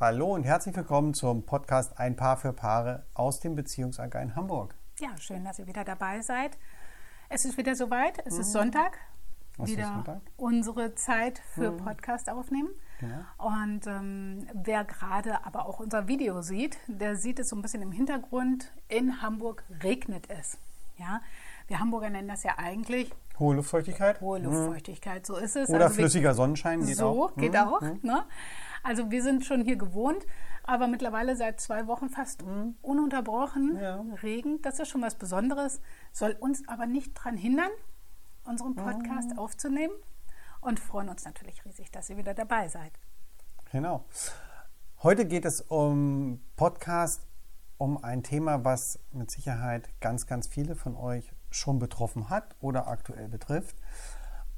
Hallo und herzlich willkommen zum Podcast Ein Paar für Paare aus dem Beziehungsanker in Hamburg. Ja, schön, dass ihr wieder dabei seid. Es ist wieder soweit, es ist Sonntag. Was ist wieder Sonntag? unsere Zeit für Podcast aufnehmen. Genau. Und ähm, wer gerade aber auch unser Video sieht, der sieht es so ein bisschen im Hintergrund. In Hamburg regnet es. Ja, wir Hamburger nennen das ja eigentlich Hohe Luftfeuchtigkeit hohe Luftfeuchtigkeit. So ist es. oder Also flüssiger Sonnenschein geht so, auch. geht Mhm. auch. Ne? Also wir sind schon hier gewohnt, aber mittlerweile seit zwei Wochen fast ununterbrochen Mhm. Ja. Regen. Das ist schon was Besonderes, soll uns aber nicht daran hindern, unseren Podcast Mhm. aufzunehmen und freuen uns natürlich riesig, dass ihr wieder dabei seid. Genau. Heute geht es um Podcast, um ein Thema, was mit Sicherheit ganz, ganz viele von euch schon betroffen hat oder aktuell betrifft.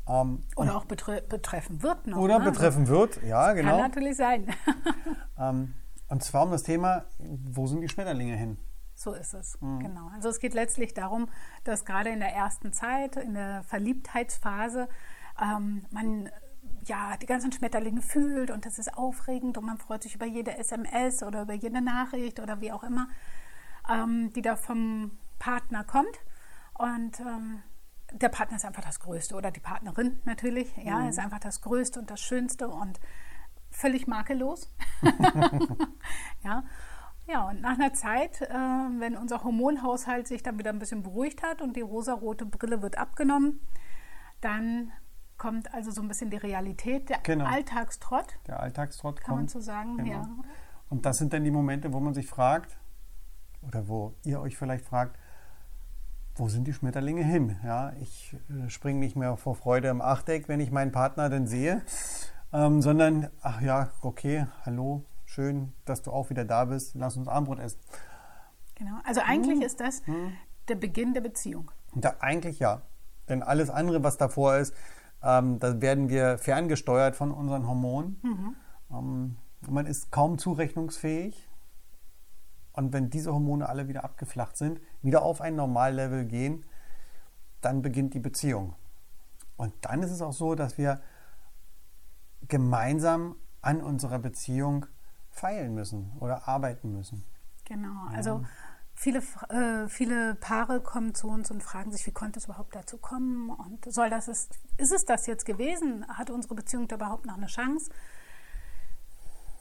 Ähm, Oder auch betre betreffen wird noch. oder ne? betreffen wird, ja, Kann genau. natürlich sein. Ähm, und zwar um das Thema, wo sind die Schmetterlinge hin? So ist es, Mhm. genau. Also es geht letztlich darum, dass gerade in der ersten Zeit, in der Verliebtheitsphase, ähm, man ja die ganzen Schmetterlinge fühlt und das ist aufregend und man freut sich über jede SMS oder über jede Nachricht oder wie auch immer, ähm, die da vom Partner kommt. Und ähm, der Partner ist einfach das Größte oder die Partnerin natürlich, ja, ist einfach das Größte und das Schönste und völlig makellos. ja. ja, und nach einer Zeit, äh, wenn unser Hormonhaushalt sich dann wieder ein bisschen beruhigt hat und die rosarote Brille wird abgenommen, dann kommt also so ein bisschen die Realität, der Genau. Alltagstrott, Der Alltagstrott kann man kommt. so sagen. Genau. Ja. Und das sind dann die Momente, wo man sich fragt, oder wo ihr euch vielleicht fragt, wo sind die Schmetterlinge hin? Ja, ich äh, springe nicht mehr vor Freude im Achteck, wenn ich meinen Partner dann sehe, ähm, sondern, ach ja, okay, hallo, schön, dass du auch wieder da bist, lass uns Armbrot essen. Genau. Also eigentlich Mhm. ist das der Beginn der Beziehung. Da eigentlich ja, denn alles andere, was davor ist, ähm, da werden wir ferngesteuert von unseren Hormonen. Ähm, man ist kaum zurechnungsfähig. Und wenn diese Hormone alle wieder abgeflacht sind, wieder auf ein Normallevel gehen, dann beginnt die Beziehung. Und dann ist es auch so, dass wir gemeinsam an unserer Beziehung feilen müssen oder arbeiten müssen. Genau. Also viele, äh, viele Paare kommen zu uns und fragen sich, wie konnte es überhaupt dazu kommen? Und soll das ist, ist es das jetzt gewesen? Hat unsere Beziehung da überhaupt noch eine Chance?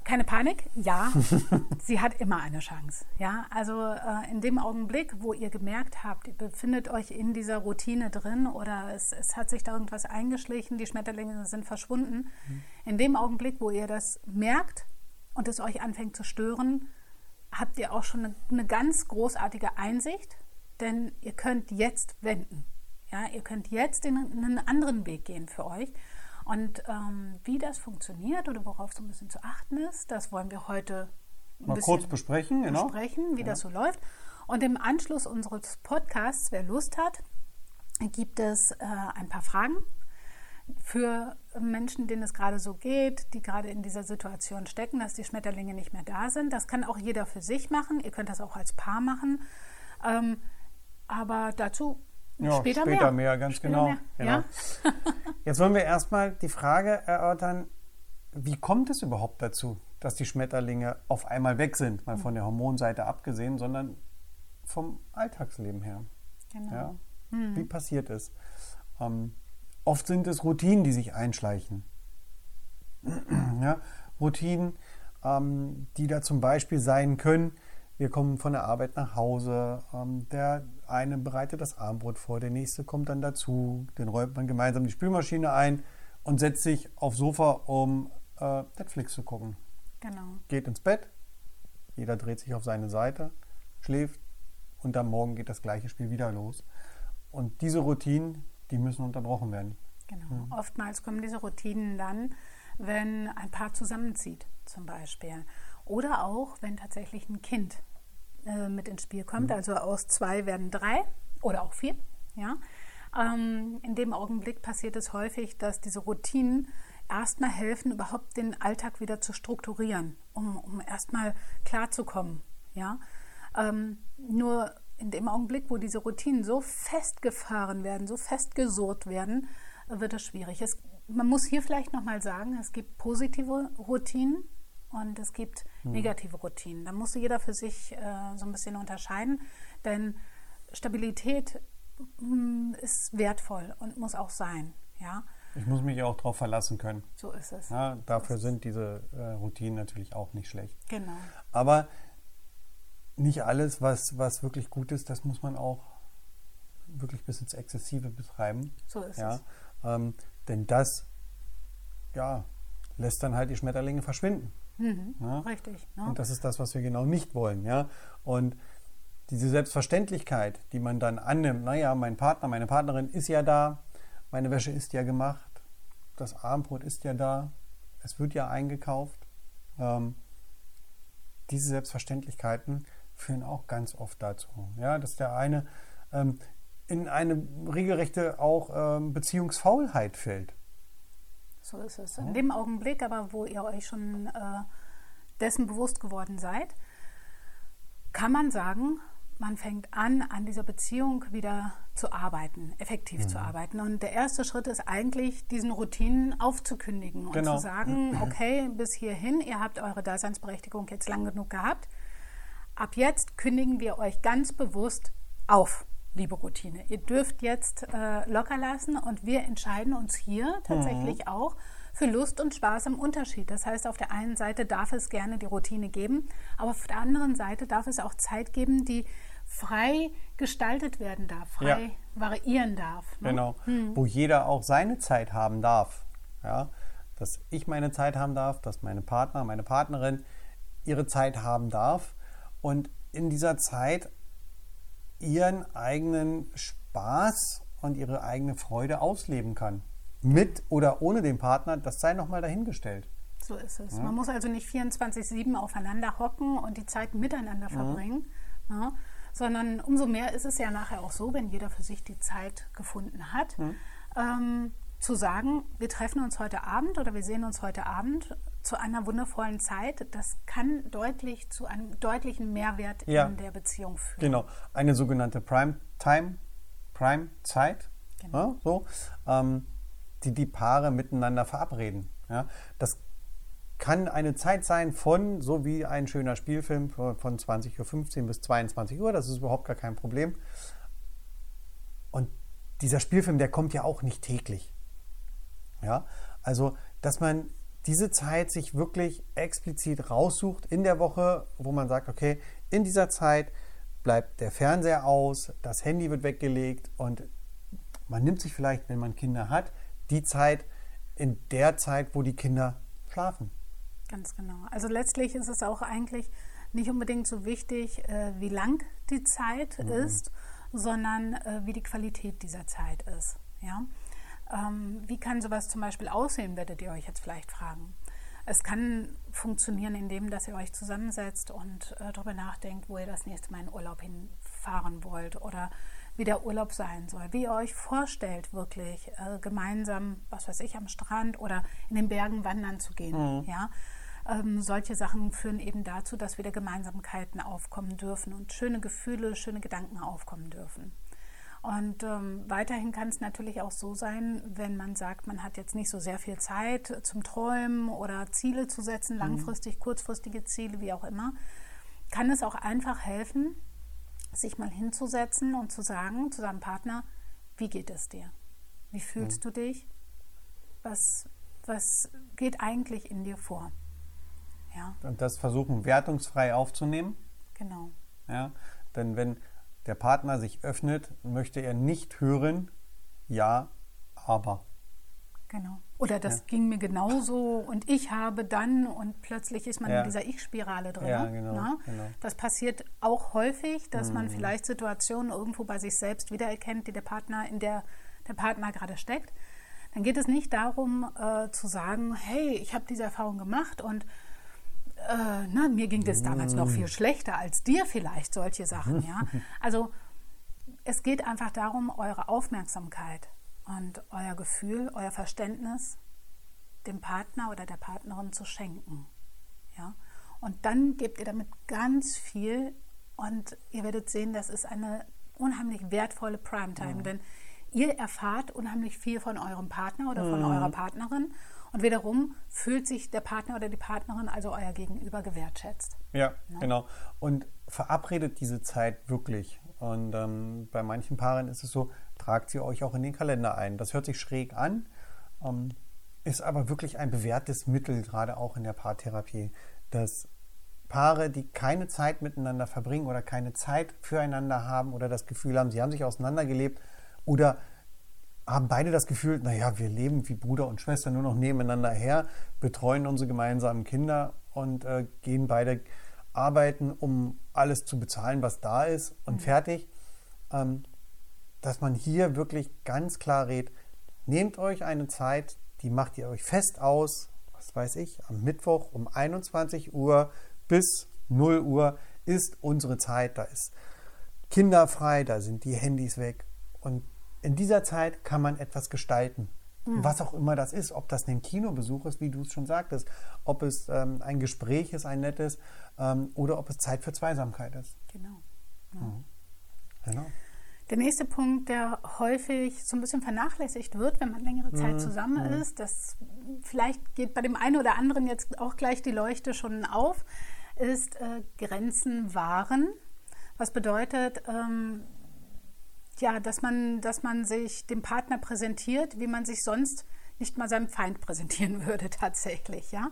Keine Panik, ja, sie hat immer eine Chance. Ja, also äh, in dem Augenblick, wo ihr gemerkt habt, ihr befindet euch in dieser Routine drin oder es, es hat sich da irgendwas eingeschlichen, die Schmetterlinge sind verschwunden, in dem Augenblick, wo ihr das merkt und es euch anfängt zu stören, habt ihr auch schon eine, eine ganz großartige Einsicht, denn ihr könnt jetzt wenden. Ja, ihr könnt jetzt in einen anderen Weg gehen für euch. Und ähm, wie das funktioniert oder worauf so ein bisschen zu achten ist, das wollen wir heute Mal kurz besprechen, genau. besprechen, wie das so läuft. Und im Anschluss unseres Podcasts, wer Lust hat, gibt es äh, ein paar Fragen für Menschen, denen es gerade so geht, die gerade in dieser Situation stecken, dass die Schmetterlinge nicht mehr da sind. Das kann auch jeder für sich machen. Ihr könnt das auch als Paar machen. Ähm, aber dazu Ja, später, später mehr. mehr, ganz Später genau. mehr, genau. Ja? Jetzt wollen wir erstmal die Frage erörtern, wie kommt es überhaupt dazu, dass die Schmetterlinge auf einmal weg sind, mal von der Hormonseite abgesehen, sondern vom Alltagsleben her. Genau. Ja? Wie passiert es? Ähm, oft sind es Routinen, die sich einschleichen. ja? Routinen, ähm, die da zum Beispiel sein können, wir kommen von der Arbeit nach Hause, ähm, der eine bereitet das Armbrot vor, der nächste kommt dann dazu, dann räumt man gemeinsam die Spülmaschine ein und setzt sich aufs Sofa, um äh, Netflix zu gucken. genau. Geht ins Bett, jeder dreht sich auf seine Seite, schläft und am Morgen geht das gleiche Spiel wieder los. Und diese Routinen, die müssen unterbrochen werden. Genau. Oftmals kommen diese Routinen dann, wenn ein Paar zusammenzieht, zum Beispiel. Oder auch, wenn tatsächlich ein Kind äh, mit ins Spiel kommt. Also aus zwei werden drei oder auch vier. Ja? Ähm, in dem Augenblick passiert es häufig, dass diese Routinen erstmal helfen, überhaupt den Alltag wieder zu strukturieren, um, um erstmal klarzukommen. Ja? Ähm, nur in dem Augenblick, wo diese Routinen so festgefahren werden, so festgesurrt werden, wird es schwierig. Es, man muss hier vielleicht nochmal sagen, es gibt positive Routinen und es gibt mhm. negative Routinen. Da muss jeder für sich äh, so ein bisschen unterscheiden, denn Stabilität mh, mm, ist wertvoll und muss auch sein. Ja? Ich muss mich auch darauf verlassen können. So ist es. Ja, dafür sind diese äh, Routinen natürlich auch nicht schlecht. Genau. Aber nicht alles, was, was wirklich gut ist, das muss man auch wirklich bis ins Exzessive betreiben. So ist ja? es. Ähm, denn das ja, lässt dann halt die Schmetterlinge verschwinden. Mhm, ja? Richtig. Ja. Und das ist das, was wir genau nicht wollen. Ja? Und diese Selbstverständlichkeit, die man dann annimmt, naja, mein Partner, meine Partnerin ist ja da, meine Wäsche ist ja gemacht, das Abendbrot ist ja da, es wird ja eingekauft. Ähm, diese Selbstverständlichkeiten führen auch ganz oft dazu, ja, dass der eine ähm, in eine regelrechte auch ähm, Beziehungsfaulheit fällt. So ist es. In dem Augenblick aber, wo ihr euch schon äh, dessen bewusst geworden seid, kann man sagen, man fängt an, an dieser Beziehung wieder zu arbeiten, effektiv mhm. zu arbeiten. Und der erste Schritt ist eigentlich, diesen Routinen aufzukündigen und genau. zu sagen, okay, bis hierhin, ihr habt eure Daseinsberechtigung jetzt lang genug gehabt. Ab jetzt kündigen wir euch ganz bewusst auf liebe Routine. Ihr dürft jetzt äh, locker lassen und wir entscheiden uns hier tatsächlich mhm. auch für Lust und Spaß im Unterschied. Das heißt, auf der einen Seite darf es gerne die Routine geben, aber auf der anderen Seite darf es auch Zeit geben, die frei gestaltet werden darf, frei ja. variieren darf. Ne? Genau, hm. wo jeder auch seine Zeit haben darf. Ja? Dass ich meine Zeit haben darf, dass meine Partner, meine Partnerin ihre Zeit haben darf und in dieser Zeit ihren eigenen Spaß und ihre eigene Freude ausleben kann. Mit oder ohne den Partner, das sei nochmal dahingestellt. So ist es. Ja. Man muss also nicht 24-7 aufeinander hocken und die Zeit miteinander verbringen, mhm. ja, sondern umso mehr ist es ja nachher auch so, wenn jeder für sich die Zeit gefunden hat, ähm, zu sagen, wir treffen uns heute Abend oder wir sehen uns heute Abend zu einer wundervollen Zeit, das kann deutlich zu einem deutlichen Mehrwert ja. in der Beziehung führen. Genau, eine sogenannte Prime Time, Prime Zeit, genau. ja, so, ähm, die die Paare miteinander verabreden. Ja. Das kann eine Zeit sein von, so wie ein schöner Spielfilm, von 20.15 Uhr bis 22 Uhr, das ist überhaupt gar kein Problem. Und dieser Spielfilm, der kommt ja auch nicht täglich. Ja, also, dass man diese Zeit sich wirklich explizit raussucht in der Woche, wo man sagt, okay, in dieser Zeit bleibt der Fernseher aus, das Handy wird weggelegt und man nimmt sich vielleicht, wenn man Kinder hat, die Zeit in der Zeit, wo die Kinder schlafen. Ganz genau. Also letztlich ist es auch eigentlich nicht unbedingt so wichtig, äh, wie lang die Zeit mhm. ist, sondern äh, wie die Qualität dieser Zeit ist. Ja? Ähm, wie kann sowas zum Beispiel aussehen, werdet ihr euch jetzt vielleicht fragen. Es kann funktionieren, indem dass ihr euch zusammensetzt und äh, darüber nachdenkt, wo ihr das nächste Mal in Urlaub hinfahren wollt oder wie der Urlaub sein soll, wie ihr euch vorstellt, wirklich äh, gemeinsam, was weiß ich, am Strand oder in den Bergen wandern zu gehen. Mhm. Ja? Ähm, solche Sachen führen eben dazu, dass wieder Gemeinsamkeiten aufkommen dürfen und schöne Gefühle, schöne Gedanken aufkommen dürfen. Und ähm, weiterhin kann es natürlich auch so sein, wenn man sagt, man hat jetzt nicht so sehr viel Zeit zum Träumen oder Ziele zu setzen, mhm. langfristig, mhm. kurzfristige Ziele, wie auch immer, kann es auch einfach helfen, sich mal hinzusetzen und zu sagen zu seinem Partner, wie geht es dir? Wie fühlst mhm. du dich? Was, was geht eigentlich in dir vor? Ja. Und das versuchen wertungsfrei aufzunehmen. Genau. Ja, denn wenn der Partner sich öffnet, möchte er nicht hören, ja, aber. Genau. Oder das ja. ging mir genauso und ich habe dann und plötzlich ist man ja. in dieser Ich-Spirale drin. Ja, genau, genau, Das passiert auch häufig, dass mhm. man vielleicht Situationen irgendwo bei sich selbst wiedererkennt, die der Partner, in der der Partner gerade steckt. Dann geht es nicht darum äh, zu sagen, hey, ich habe diese Erfahrung gemacht und äh, na, mir ging das damals noch viel schlechter als dir vielleicht, solche Sachen. Ja? Also es geht einfach darum, eure Aufmerksamkeit und euer Gefühl, euer Verständnis dem Partner oder der Partnerin zu schenken. Ja? Und dann gebt ihr damit ganz viel und ihr werdet sehen, das ist eine unheimlich wertvolle Primetime, mhm. denn ihr erfahrt unheimlich viel von eurem Partner oder von mhm. eurer Partnerin Und wiederum fühlt sich der Partner oder die Partnerin, also euer Gegenüber, gewertschätzt. Ja, ja. genau. Und verabredet diese Zeit wirklich. Und ähm, bei manchen Paaren ist es so, tragt sie euch auch in den Kalender ein. Das hört sich schräg an, ähm, ist aber wirklich ein bewährtes Mittel, gerade auch in der Paartherapie, dass Paare, die keine Zeit miteinander verbringen oder keine Zeit füreinander haben oder das Gefühl haben, sie haben sich auseinandergelebt oder haben beide das Gefühl, naja, wir leben wie Bruder und Schwester nur noch nebeneinander her, betreuen unsere gemeinsamen Kinder und äh, gehen beide arbeiten, um alles zu bezahlen, was da ist und mhm. fertig. Ähm, dass man hier wirklich ganz klar redet, nehmt euch eine Zeit, die macht ihr euch fest aus, was weiß ich, am Mittwoch um 21 Uhr bis 0 Uhr ist unsere Zeit, da ist kinderfrei, da sind die Handys weg und in dieser Zeit kann man etwas gestalten. Mhm. Was auch immer das ist, ob das ein Kinobesuch ist, wie du es schon sagtest, ob es ähm, ein Gespräch ist, ein nettes, ähm, oder ob es Zeit für Zweisamkeit ist. Genau. Ja. Mhm. Genau. Der nächste Punkt, der häufig so ein bisschen vernachlässigt wird, wenn man längere Zeit mhm. zusammen mhm. ist, das vielleicht geht bei dem einen oder anderen jetzt auch gleich die Leuchte schon auf, ist äh, Grenzen wahren. Was bedeutet, ähm, ja, dass man, dass man sich dem Partner präsentiert, wie man sich sonst nicht mal seinem Feind präsentieren würde tatsächlich, ja.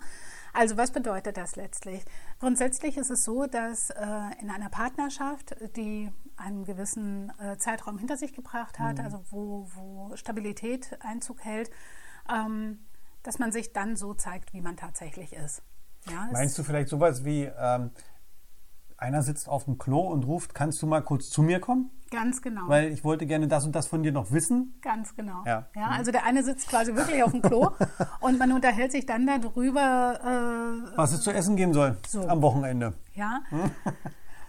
Also was bedeutet das letztlich? Grundsätzlich ist es so, dass äh, in einer Partnerschaft, die einen gewissen äh, Zeitraum hinter sich gebracht hat, mhm. also wo, wo Stabilität Einzug hält, ähm, dass man sich dann so zeigt, wie man tatsächlich ist. Ja, Meinst du vielleicht sowas wie, ähm, einer sitzt auf dem Klo und ruft, kannst du mal kurz zu mir kommen? Ganz genau. Weil ich wollte gerne das und das von dir noch wissen. Ganz genau. Ja. ja also der eine sitzt quasi wirklich auf dem Klo und man unterhält sich dann darüber, äh, was es zu essen geben soll so. am Wochenende. Ja.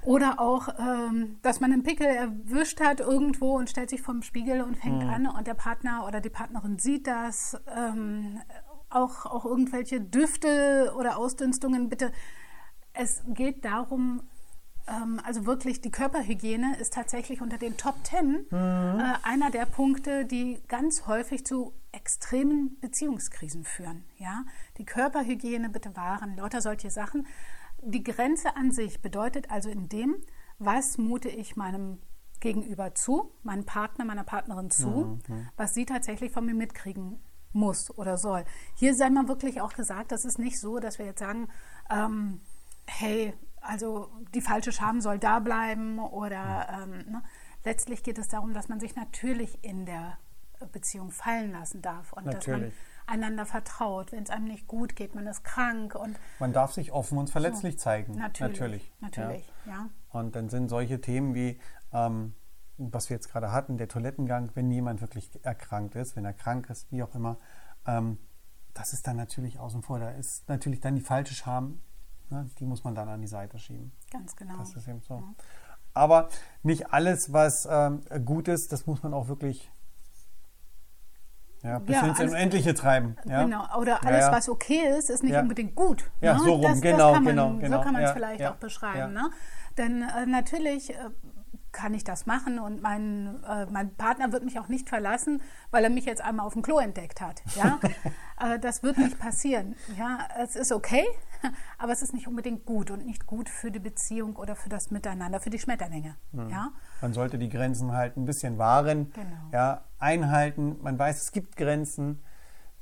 Oder auch, ähm, dass man einen Pickel erwischt hat irgendwo und stellt sich vorm Spiegel und fängt mhm. an und der Partner oder die Partnerin sieht das. Ähm, auch, auch irgendwelche Düfte oder Ausdünstungen, bitte. Es geht darum, ähm, also wirklich die Körperhygiene ist tatsächlich unter den Top Ten mhm. äh, einer der Punkte, die ganz häufig zu extremen Beziehungskrisen führen. Ja? Die Körperhygiene bitte wahren, lauter solche Sachen. Die Grenze an sich bedeutet also in dem, was mute ich meinem Gegenüber zu, meinem Partner, meiner Partnerin zu, mhm. was sie tatsächlich von mir mitkriegen muss oder soll. Hier sei mal wirklich auch gesagt, das ist nicht so, dass wir jetzt sagen, ähm, hey, also die falsche Scham soll da bleiben oder ähm, ne? letztlich geht es darum, dass man sich natürlich in der Beziehung fallen lassen darf und natürlich. dass man einander vertraut. Wenn es einem nicht gut geht, man ist krank und man darf sich offen und verletzlich so. zeigen. Natürlich, natürlich, natürlich ja. ja. Und dann sind solche Themen wie ähm, was wir jetzt gerade hatten, der Toilettengang, wenn jemand wirklich erkrankt ist, wenn er krank ist, wie auch immer, ähm, das ist dann natürlich außen vor. Da ist natürlich dann die falsche Scham Ne? Die muss man dann an die Seite schieben. Ganz genau. Das ist eben so. Ja. Aber nicht alles, was ähm, gut ist, das muss man auch wirklich ja, bis ja, ins Unendliche treiben. Ja? Genau, oder alles, ja, was okay ist, ist nicht unbedingt gut. Ja, ne? so rum, das, genau, das man, genau, genau. So kann man es vielleicht auch beschreiben. Ne? Denn äh, natürlich äh, kann ich das machen und mein, äh, mein Partner wird mich auch nicht verlassen, weil er mich jetzt einmal auf dem Klo entdeckt hat. Ja? äh, das wird nicht passieren. Ja? Es ist okay, aber es ist nicht unbedingt gut und nicht gut für die Beziehung oder für das Miteinander, für die Schmetterlinge. Mhm. Ja? Man sollte die Grenzen halt ein bisschen wahren, genau. ja, einhalten. Man weiß, es gibt Grenzen,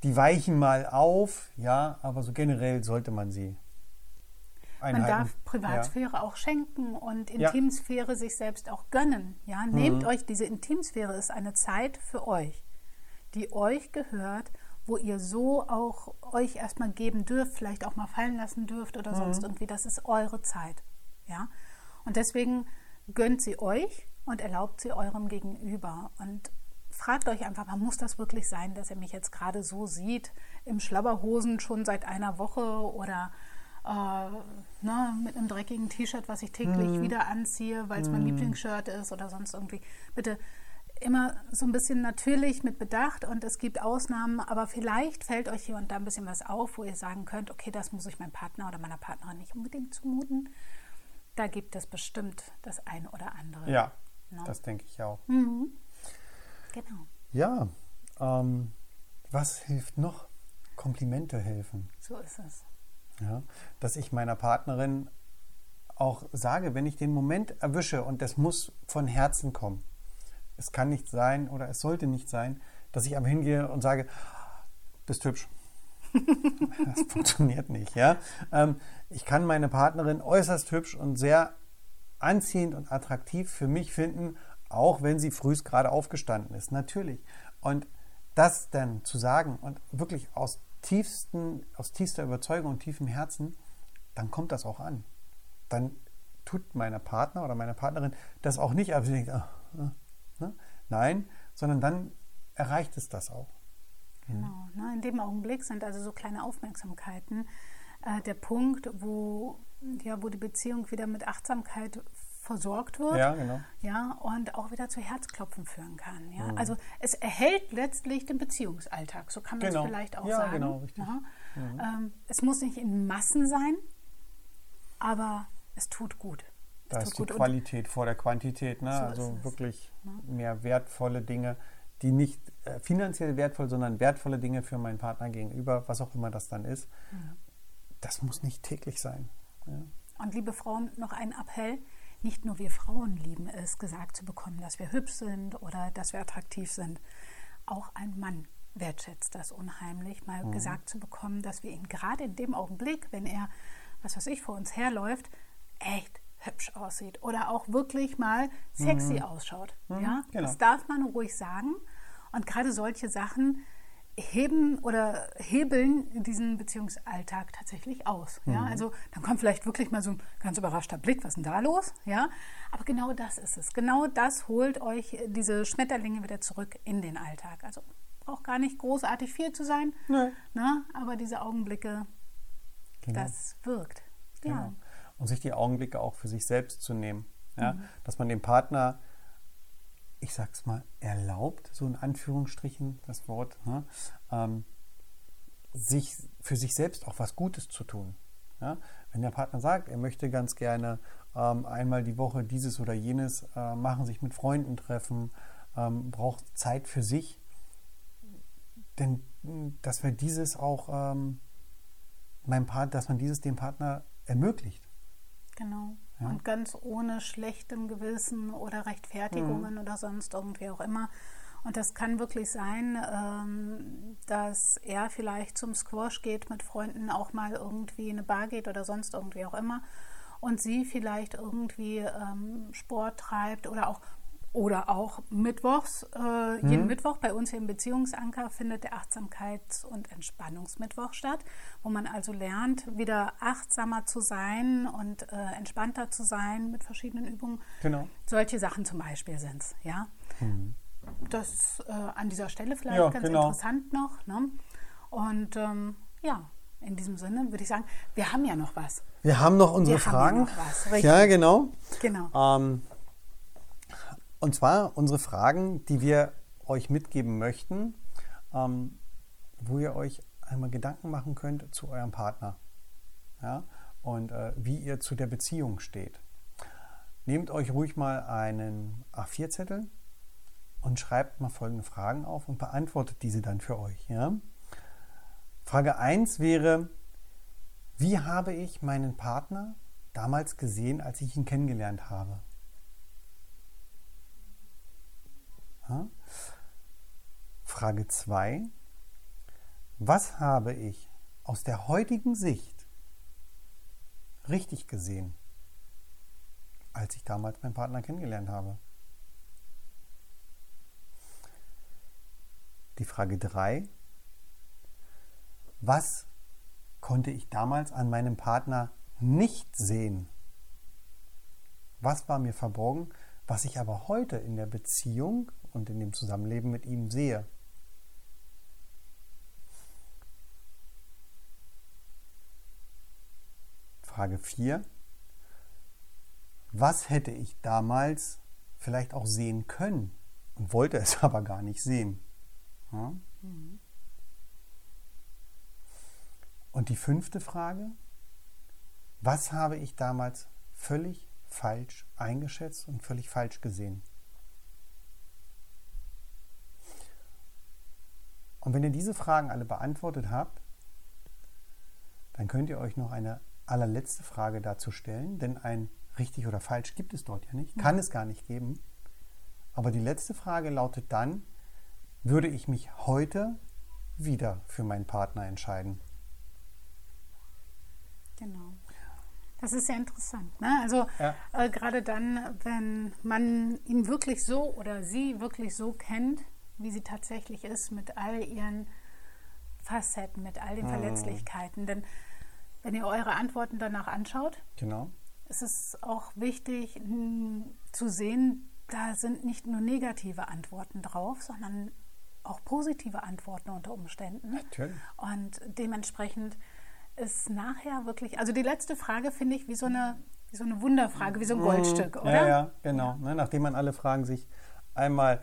die weichen mal auf, ja, aber so generell sollte man sie Einhalten. Man darf Privatsphäre ja. auch schenken und Intimsphäre ja. sich selbst auch gönnen. Ja, nehmt mhm. euch diese Intimsphäre ist eine Zeit für euch, die euch gehört, wo ihr so auch euch erstmal geben dürft, vielleicht auch mal fallen lassen dürft oder mhm. sonst irgendwie. Das ist eure Zeit. Ja, und deswegen gönnt sie euch und erlaubt sie eurem Gegenüber und fragt euch einfach, man muss das wirklich sein, dass er mich jetzt gerade so sieht, im Schlabberhosen schon seit einer Woche oder ne, mit einem dreckigen T-Shirt, was ich täglich mhm. wieder anziehe, weil es mein mhm. Lieblingsshirt ist oder sonst irgendwie. Bitte immer so ein bisschen natürlich mit Bedacht und es gibt Ausnahmen, aber vielleicht fällt euch hier und da ein bisschen was auf, wo ihr sagen könnt, okay, das muss ich meinem Partner oder meiner Partnerin nicht unbedingt zumuten. Da gibt es bestimmt das eine oder andere. Ja, no? Ne? das denke ich auch. Mhm. Genau. Ja, ähm, was hilft noch? Komplimente helfen. So ist es. Ja, dass ich meiner Partnerin auch sage, wenn ich den Moment erwische und das muss von Herzen kommen. Es kann nicht sein oder es sollte nicht sein, dass ich am hingehe und sage, bist hübsch. das funktioniert nicht. Ja? Ähm, ich kann meine Partnerin äußerst hübsch und sehr anziehend und attraktiv für mich finden, auch wenn sie frühst gerade aufgestanden ist. Natürlich. Und das dann zu sagen und wirklich aus tiefsten, aus tiefster Überzeugung und tiefem Herzen, dann kommt das auch an. Dann tut meine Partner oder meine Partnerin das auch nicht, denkt, ah, ah, ne? nein, sondern dann erreicht es das auch. Genau. Ne? In dem Augenblick sind also so kleine Aufmerksamkeiten äh, der Punkt, wo, ja, wo die Beziehung wieder mit Achtsamkeit versorgt wird. Ja, genau. Ja, und auch wieder zu Herzklopfen führen kann. Ja? Mhm. Also es erhält letztlich den Beziehungsalltag, so kann man genau. es vielleicht auch ja, sagen. Genau, richtig. Ja? Mhm. Ähm, es muss nicht in Massen sein, aber es tut gut. Es da tut ist die gut. Qualität vor der Quantität. Ne? So also wirklich ja. mehr wertvolle Dinge, die nicht äh, finanziell wertvoll, sondern wertvolle Dinge für meinen Partner gegenüber, was auch immer das dann ist. Mhm. Das muss nicht täglich sein. Ja. Und liebe Frauen, noch ein Appell nicht nur wir Frauen lieben es, gesagt zu bekommen, dass wir hübsch sind oder dass wir attraktiv sind. Auch ein Mann wertschätzt das unheimlich, mal mhm. gesagt zu bekommen, dass wir ihn gerade in dem Augenblick, wenn er, was weiß ich, vor uns herläuft, echt hübsch aussieht oder auch wirklich mal sexy mhm. ausschaut. Mhm, ja, genau. das darf man ruhig sagen. Und gerade solche Sachen heben oder hebeln diesen Beziehungsalltag tatsächlich aus. Ja? Mhm. Also dann kommt vielleicht wirklich mal so ein ganz überraschter Blick, was ist denn da los? Ja? Aber genau das ist es. Genau das holt euch diese Schmetterlinge wieder zurück in den Alltag. Also braucht gar nicht großartig viel zu sein, nee. ne? aber diese Augenblicke, genau. das wirkt. Genau. Ja. Und sich die Augenblicke auch für sich selbst zu nehmen. Ja? Mhm. Dass man dem Partner ich sag's mal, erlaubt, so in Anführungsstrichen das Wort, ne, ähm, sich für sich selbst auch was Gutes zu tun. Ja? Wenn der Partner sagt, er möchte ganz gerne ähm, einmal die Woche dieses oder jenes äh, machen, sich mit Freunden treffen, ähm, braucht Zeit für sich, denn dass wir dieses auch ähm, meinem Part, dass man dieses dem Partner ermöglicht. Genau. Ja. Und ganz ohne schlechtem Gewissen oder Rechtfertigungen mhm. oder sonst irgendwie auch immer. Und das kann wirklich sein, ähm, dass er vielleicht zum Squash geht mit Freunden, auch mal irgendwie in eine Bar geht oder sonst irgendwie auch immer. Und sie vielleicht irgendwie ähm, Sport treibt oder auch oder auch mittwochs, äh, jeden mhm. Mittwoch bei uns hier im Beziehungsanker findet der Achtsamkeits- und Entspannungsmittwoch statt, wo man also lernt, wieder achtsamer zu sein und äh, entspannter zu sein mit verschiedenen Übungen. Genau. Solche Sachen zum Beispiel sind es, ja. Mhm. Das äh, an dieser Stelle vielleicht ja, ganz genau. interessant noch. Ne? Und ähm, ja, in diesem Sinne würde ich sagen, wir haben ja noch was. Wir haben noch unsere wir Fragen. Haben ja, noch was, ja, genau. Genau. Ähm, und zwar unsere Fragen, die wir euch mitgeben möchten, ähm, wo ihr euch einmal Gedanken machen könnt zu eurem Partner ja? und äh, wie ihr zu der Beziehung steht. Nehmt euch ruhig mal einen A4-Zettel und schreibt mal folgende Fragen auf und beantwortet diese dann für euch. Ja? Frage 1 wäre, wie habe ich meinen Partner damals gesehen, als ich ihn kennengelernt habe? Ja. Frage 2. Was habe ich aus der heutigen Sicht richtig gesehen, als ich damals meinen Partner kennengelernt habe? Die Frage 3. Was konnte ich damals an meinem Partner nicht sehen? Was war mir verborgen, was ich aber heute in der Beziehung und in dem Zusammenleben mit ihm sehe. Frage 4. Was hätte ich damals vielleicht auch sehen können und wollte es aber gar nicht sehen? Ja? Mhm. Und die fünfte Frage. Was habe ich damals völlig falsch eingeschätzt und völlig falsch gesehen? Und wenn ihr diese Fragen alle beantwortet habt, dann könnt ihr euch noch eine allerletzte Frage dazu stellen, denn ein richtig oder falsch gibt es dort ja nicht, kann es gar nicht geben. Aber die letzte Frage lautet dann, würde ich mich heute wieder für meinen Partner entscheiden? Genau. Das ist sehr interessant. Ne? Also Ja. äh, gerade dann, wenn man ihn wirklich so oder sie wirklich so kennt, wie sie tatsächlich ist, mit all ihren Facetten, mit all den Verletzlichkeiten. Denn wenn ihr eure Antworten danach anschaut, Genau. ist es auch wichtig mh, zu sehen, da sind nicht nur negative Antworten drauf, sondern auch positive Antworten unter Umständen. Natürlich. Und dementsprechend ist nachher wirklich, also die letzte Frage finde ich wie so eine, wie so eine Wunderfrage, wie so ein Goldstück, oder? Mhm. Ja, ja, genau. Ne, nachdem man alle Fragen sich einmal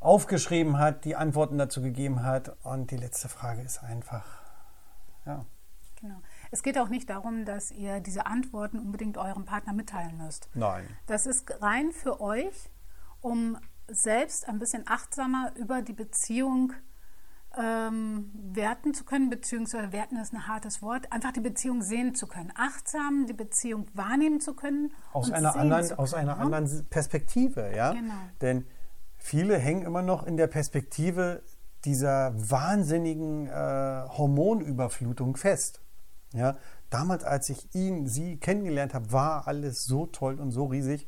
aufgeschrieben hat, die Antworten dazu gegeben hat und die letzte Frage ist einfach, ja, Genau. Es geht auch nicht darum, dass ihr diese Antworten unbedingt eurem Partner mitteilen müsst. nein. Das ist rein für euch, um selbst ein bisschen achtsamer über die Beziehung ähm, werten zu können, beziehungsweise werten ist ein hartes Wort, einfach die Beziehung sehen zu können, achtsam die Beziehung wahrnehmen zu können. Aus einer anderen, zu aus können, einer ne? anderen Perspektive, ja. Genau. Denn viele hängen immer noch in der Perspektive dieser wahnsinnigen äh, Hormonüberflutung fest. Ja, damals, als ich ihn, sie kennengelernt habe, war alles so toll und so riesig.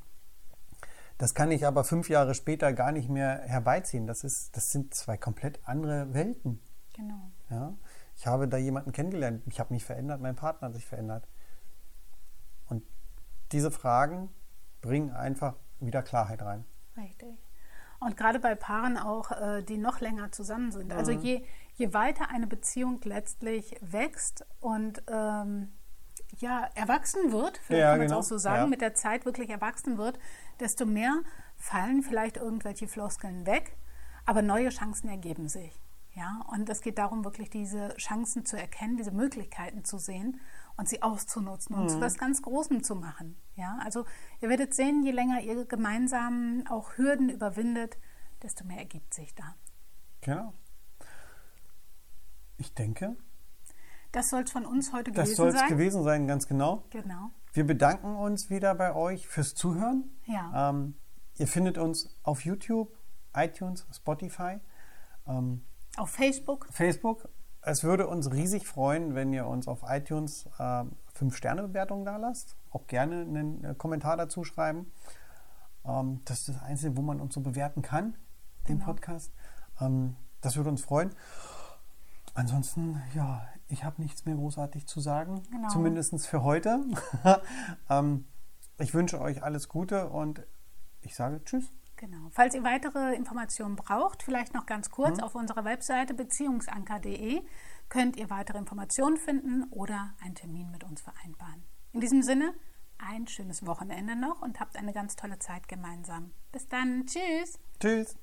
Das kann ich aber fünf Jahre später gar nicht mehr herbeiziehen. Das, ist, das sind zwei komplett andere Welten. Genau. Ja? Ich habe da jemanden kennengelernt. Ich habe mich verändert, mein Partner hat sich verändert. Und diese Fragen bringen einfach wieder Klarheit rein. Richtig. Und gerade bei Paaren auch, äh, die noch länger zusammen sind. Also je, je weiter eine Beziehung letztlich wächst und ähm, ja, erwachsen wird, vielleicht Ja, kann man es genau. auch so sagen, Ja. mit der Zeit wirklich erwachsen wird, desto mehr fallen vielleicht irgendwelche Floskeln weg, aber neue Chancen ergeben sich. Ja, und es geht darum, wirklich diese Chancen zu erkennen, diese Möglichkeiten zu sehen und sie auszunutzen und zu was ganz Großem zu machen. Ja, also ihr werdet sehen, je länger ihr gemeinsam auch Hürden überwindet, desto mehr ergibt sich da. Genau. Ich denke, Das soll es von uns heute das gewesen soll es sein. gewesen sein, ganz genau. Genau. Wir bedanken uns wieder bei euch fürs Zuhören. Ja. Ähm, ihr findet uns auf YouTube, iTunes, Spotify, ähm, Auf Facebook. Facebook. Es würde uns riesig freuen, wenn ihr uns auf iTunes äh, 5-Sterne-Bewertungen da lasst. Auch gerne einen äh, Kommentar dazu schreiben. Ähm, das ist das Einzige, wo man uns so bewerten kann, den Genau. Podcast. Ähm, das würde uns freuen. Ansonsten, ja, ich habe nichts mehr großartig zu sagen. Genau. Zumindest für heute. ähm, ich wünsche euch alles Gute und ich sage Tschüss. Genau. Falls ihr weitere Informationen braucht, vielleicht noch ganz kurz, Mhm. auf unserer Webseite beziehungsanker.de könnt ihr weitere Informationen finden oder einen Termin mit uns vereinbaren. In diesem Sinne, ein schönes Wochenende noch und habt eine ganz tolle Zeit gemeinsam. Bis dann. Tschüss. Tschüss.